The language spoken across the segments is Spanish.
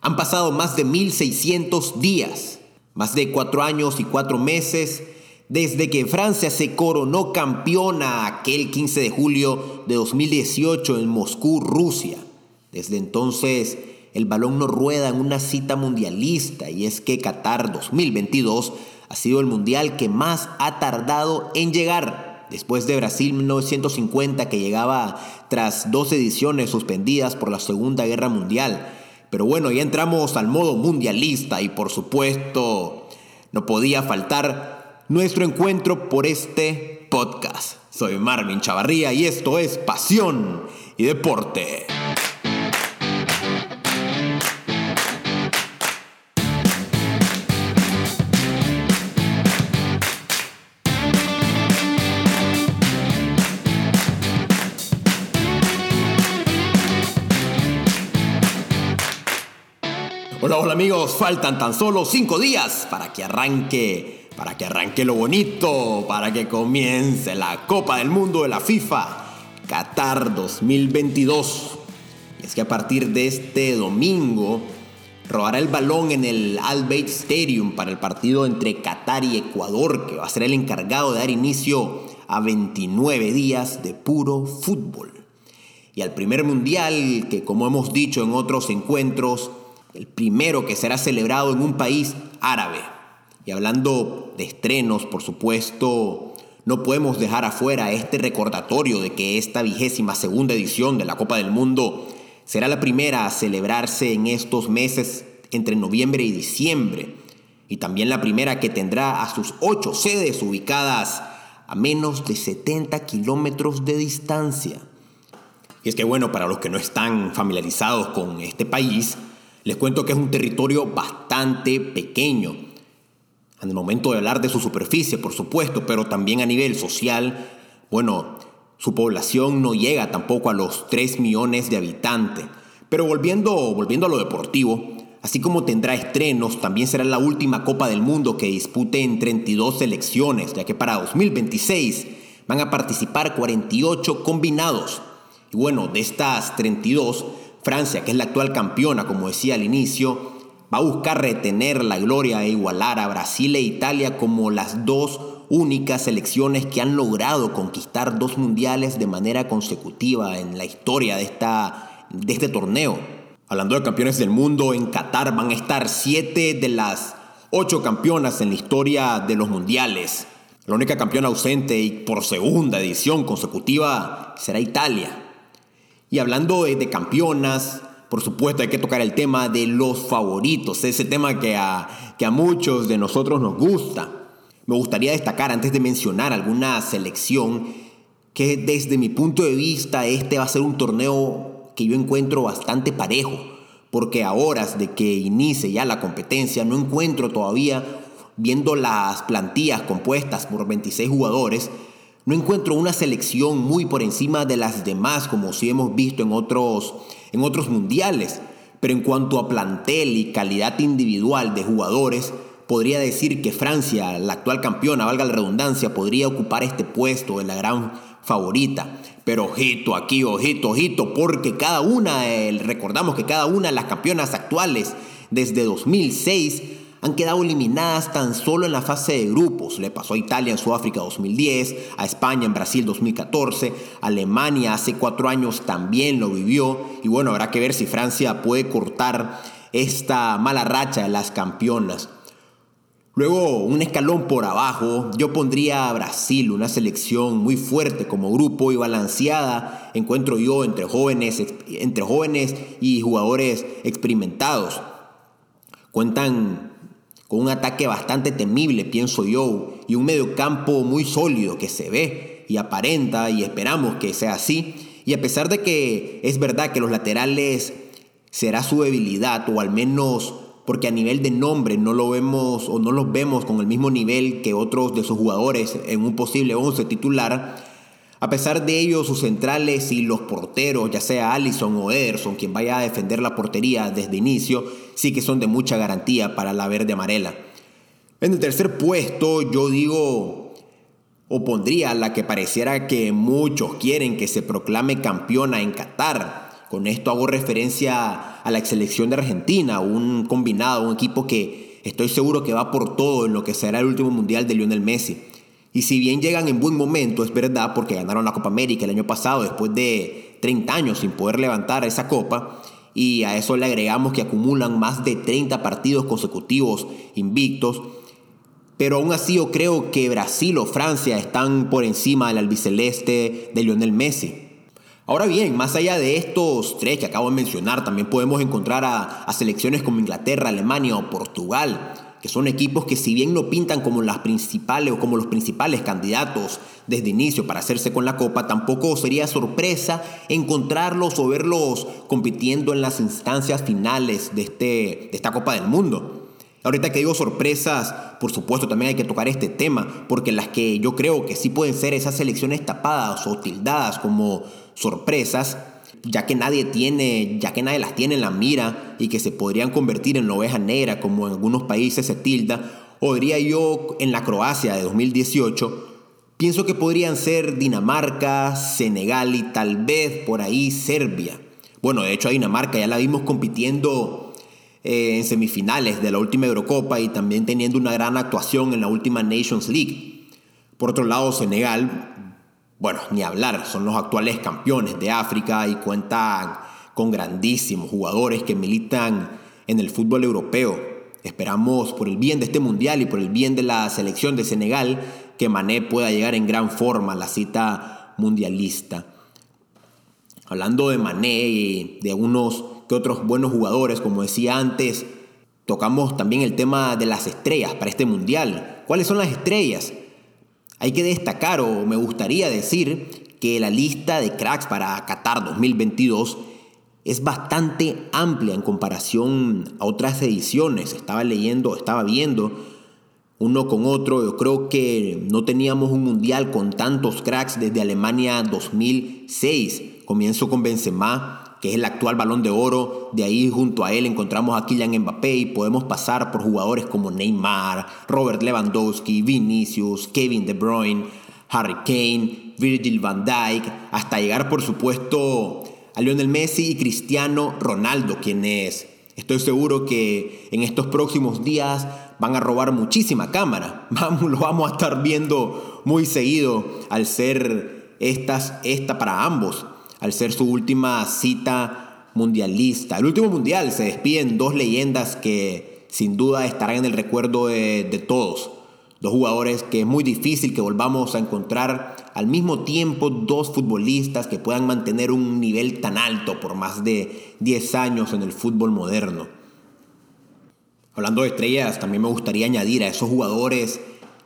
Han pasado más de 1600 días, más de cuatro años y cuatro meses desde que Francia se coronó campeona aquel 15 de julio de 2018 en Moscú, Rusia. Desde entonces el balón no rueda en una cita mundialista y es que Qatar 2022 ha sido el mundial que más ha tardado en llegar. Después de Brasil 1950 que llegaba tras dos ediciones suspendidas por la Segunda Guerra Mundial. Pero bueno, ya entramos al modo mundialista y por supuesto no podía faltar nuestro encuentro por este podcast. Soy Marvin Chavarría y esto es Pasión y Deporte. Amigos, faltan tan solo cinco días para que arranque, para que arranque lo bonito, para que comience la Copa del Mundo de la FIFA Qatar 2022. Y es que a partir de este domingo robará el balón en el Al Bayt Stadium para el partido entre Qatar y Ecuador, que va a ser el encargado de dar inicio a 29 días de puro fútbol. Y al primer mundial, que como hemos dicho en otros encuentros, el primero que será celebrado en un país árabe. Y hablando de estrenos, por supuesto, no podemos dejar afuera este recordatorio de que esta vigésima segunda edición de la Copa del Mundo será la primera a celebrarse en estos meses entre noviembre y diciembre, y también la primera que tendrá a sus ocho sedes ubicadas a menos de 70 kilómetros de distancia. Y es que bueno, para los que no están familiarizados con este país, les cuento que es un territorio bastante pequeño. En el momento de hablar de su superficie, por supuesto, pero también a nivel social, bueno, su población no llega tampoco a los 3 millones de habitantes. Pero volviendo, volviendo a lo deportivo, así como tendrá estrenos, también será la última Copa del Mundo que dispute en 32 selecciones, ya que para 2026 van a participar 48 combinados. Y bueno, de estas 32, Francia, que es la actual campeona, como decía al inicio, va a buscar retener la gloria e igualar a Brasil e Italia como las dos únicas selecciones que han logrado conquistar dos mundiales de manera consecutiva en la historia de, esta, de este torneo. Hablando de campeones del mundo, en Qatar van a estar siete de las ocho campeonas en la historia de los mundiales. La única campeona ausente y por segunda edición consecutiva será Italia. Y hablando de, campeonas, por supuesto hay que tocar el tema de los favoritos, ese tema que a, que a muchos de nosotros nos gusta. Me gustaría destacar antes de mencionar alguna selección que desde mi punto de vista este va a ser un torneo que yo encuentro bastante parejo, porque a horas de que inicie ya la competencia no encuentro todavía, viendo las plantillas compuestas por 26 jugadores, no encuentro una selección muy por encima de las demás, como si hemos visto en otros, en otros mundiales. Pero en cuanto a plantel y calidad individual de jugadores, podría decir que Francia, la actual campeona, valga la redundancia, podría ocupar este puesto de la gran favorita. Pero ojito aquí, ojito, ojito, porque cada una, recordamos que cada una de las campeonas actuales desde 2006 han quedado eliminadas tan solo en la fase de grupos. Le pasó a Italia en Sudáfrica 2010, a España en Brasil 2014, Alemania hace cuatro años también lo vivió y bueno, habrá que ver si Francia puede cortar esta mala racha de las campeonas. Luego, un escalón por abajo, yo pondría a Brasil, una selección muy fuerte como grupo y balanceada, encuentro yo entre jóvenes, entre jóvenes y jugadores experimentados. Cuentan con un ataque bastante temible, pienso yo, y un mediocampo muy sólido que se ve y aparenta y esperamos que sea así. Y a pesar de que es verdad que los laterales será su debilidad, o al menos porque a nivel de nombre no lo vemos o no los vemos con el mismo nivel que otros de sus jugadores en un posible 11 titular, a pesar de ello, sus centrales y los porteros, ya sea Allison o Ederson, quien vaya a defender la portería desde inicio, sí que son de mucha garantía para la verde amarela. En el tercer puesto, yo digo, o pondría la que pareciera que muchos quieren que se proclame campeona en Qatar, Con esto hago referencia a la selección de Argentina, un combinado, un equipo que estoy seguro que va por todo en lo que será el último mundial de Lionel Messi. Y si bien llegan en buen momento, es verdad, porque ganaron la Copa América el año pasado después de 30 años sin poder levantar esa copa, y a eso le agregamos que acumulan más de 30 partidos consecutivos invictos, pero aún así yo creo que Brasil o Francia están por encima del albiceleste de Lionel Messi. Ahora bien, más allá de estos tres que acabo de mencionar, también podemos encontrar a, a selecciones como Inglaterra, Alemania o Portugal, que son equipos que si bien no pintan como las principales o como los principales candidatos desde inicio para hacerse con la copa, tampoco sería sorpresa encontrarlos o verlos compitiendo en las instancias finales de, este, de esta Copa del Mundo. Ahorita que digo sorpresas, por supuesto también hay que tocar este tema, porque las que yo creo que sí pueden ser esas selecciones tapadas o tildadas como sorpresas, ya que nadie tiene, ya que nadie las tiene en la mira y que se podrían convertir en la oveja negra como en algunos países se tilda, o diría yo en la Croacia de 2018, pienso que podrían ser Dinamarca, Senegal y tal vez por ahí Serbia. Bueno, de hecho a Dinamarca ya la vimos compitiendo eh, en semifinales de la última Eurocopa y también teniendo una gran actuación en la última Nations League. Por otro lado, Senegal bueno, ni hablar, son los actuales campeones de África y cuentan con grandísimos jugadores que militan en el fútbol europeo. Esperamos por el bien de este mundial y por el bien de la selección de Senegal que Mané pueda llegar en gran forma a la cita mundialista. Hablando de Mané y de unos que otros buenos jugadores, como decía antes, tocamos también el tema de las estrellas para este mundial. ¿Cuáles son las estrellas? Hay que destacar, o me gustaría decir, que la lista de cracks para Qatar 2022 es bastante amplia en comparación a otras ediciones. Estaba leyendo, estaba viendo uno con otro. Yo creo que no teníamos un mundial con tantos cracks desde Alemania 2006. Comienzo con Benzema, que es el actual balón de oro. De ahí junto a él encontramos a Kylian Mbappé y podemos pasar por jugadores como Neymar, Robert Lewandowski, Vinicius, Kevin De Bruyne, Harry Kane, Virgil van Dijk, hasta llegar por supuesto a Lionel Messi y Cristiano Ronaldo, quienes estoy seguro que en estos próximos días van a robar muchísima cámara. Vamos, lo vamos a estar viendo muy seguido al ser estas, esta para ambos al ser su última cita mundialista. El último mundial se despiden dos leyendas que sin duda estarán en el recuerdo de, todos. Dos jugadores que es muy difícil que volvamos a encontrar al mismo tiempo dos futbolistas que puedan mantener un nivel tan alto por más de 10 años en el fútbol moderno. Hablando de estrellas, también me gustaría añadir a esos jugadores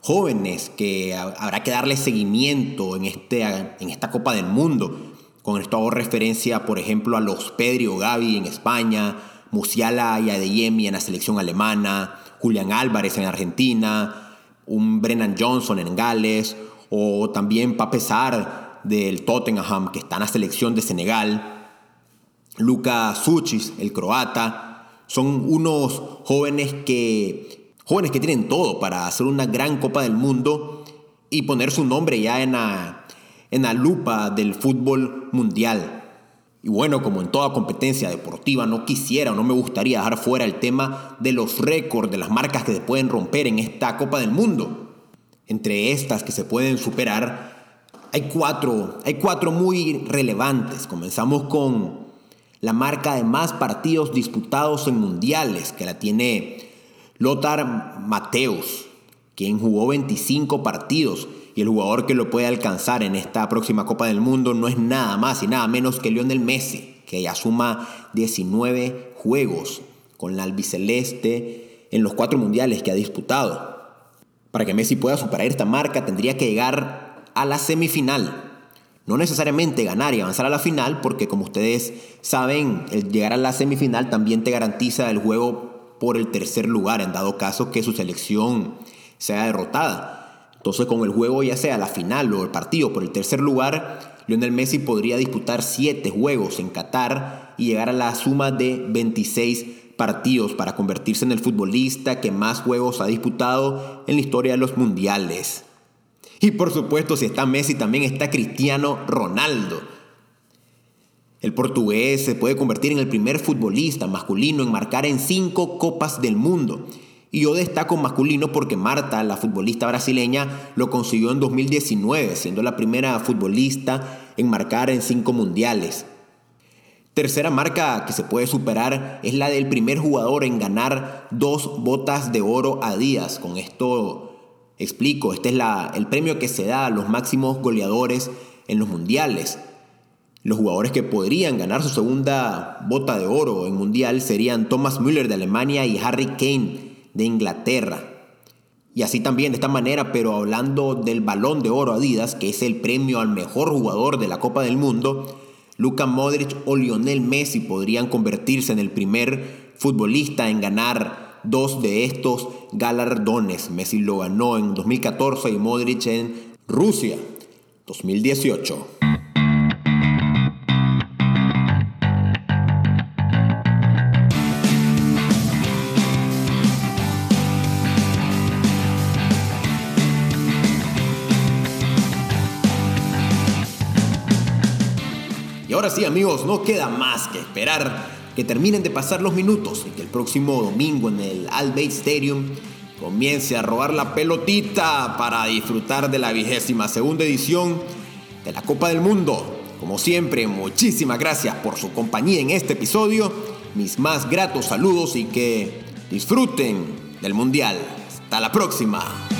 jóvenes que habrá que darle seguimiento en, este, en esta Copa del Mundo. Con esto hago referencia, por ejemplo, a los Pedro Gavi en España, Musiala y Adeyemi en la selección alemana, Julián Álvarez en Argentina, un Brennan Johnson en Gales, o también Pape Sar del Tottenham, que está en la selección de Senegal, Luka Suchis, el croata, son unos jóvenes que, jóvenes que tienen todo para hacer una gran Copa del Mundo y poner su nombre ya en la, en la lupa del fútbol mundial. Y bueno, como en toda competencia deportiva, no quisiera o no me gustaría dejar fuera el tema de los récords de las marcas que se pueden romper en esta Copa del Mundo. Entre estas que se pueden superar, hay cuatro, hay cuatro muy relevantes. Comenzamos con la marca de más partidos disputados en mundiales, que la tiene Lothar Mateus, quien jugó 25 partidos y el jugador que lo puede alcanzar en esta próxima Copa del Mundo no es nada más y nada menos que Lionel Messi, que ya suma 19 juegos con la albiceleste en los cuatro mundiales que ha disputado. Para que Messi pueda superar esta marca tendría que llegar a la semifinal. No necesariamente ganar y avanzar a la final, porque como ustedes saben, el llegar a la semifinal también te garantiza el juego por el tercer lugar, en dado caso que su selección sea derrotada. Entonces, con el juego ya sea la final o el partido por el tercer lugar, Lionel Messi podría disputar 7 juegos en Qatar y llegar a la suma de 26 partidos para convertirse en el futbolista que más juegos ha disputado en la historia de los mundiales. Y por supuesto, si está Messi, también está Cristiano Ronaldo. El portugués se puede convertir en el primer futbolista masculino en marcar en cinco copas del mundo. Y yo destaco masculino porque Marta, la futbolista brasileña, lo consiguió en 2019, siendo la primera futbolista en marcar en cinco mundiales. Tercera marca que se puede superar es la del primer jugador en ganar dos botas de oro a días. Con esto explico, este es la, el premio que se da a los máximos goleadores en los mundiales. Los jugadores que podrían ganar su segunda bota de oro en mundial serían Thomas Müller de Alemania y Harry Kane de Inglaterra. Y así también de esta manera, pero hablando del balón de oro Adidas, que es el premio al mejor jugador de la Copa del Mundo, Luka Modric o Lionel Messi podrían convertirse en el primer futbolista en ganar dos de estos galardones. Messi lo ganó en 2014 y Modric en Rusia 2018. Ahora sí amigos, no queda más que esperar que terminen de pasar los minutos y que el próximo domingo en el Al Stadium comience a robar la pelotita para disfrutar de la vigésima segunda edición de la Copa del Mundo. Como siempre, muchísimas gracias por su compañía en este episodio, mis más gratos saludos y que disfruten del Mundial. Hasta la próxima.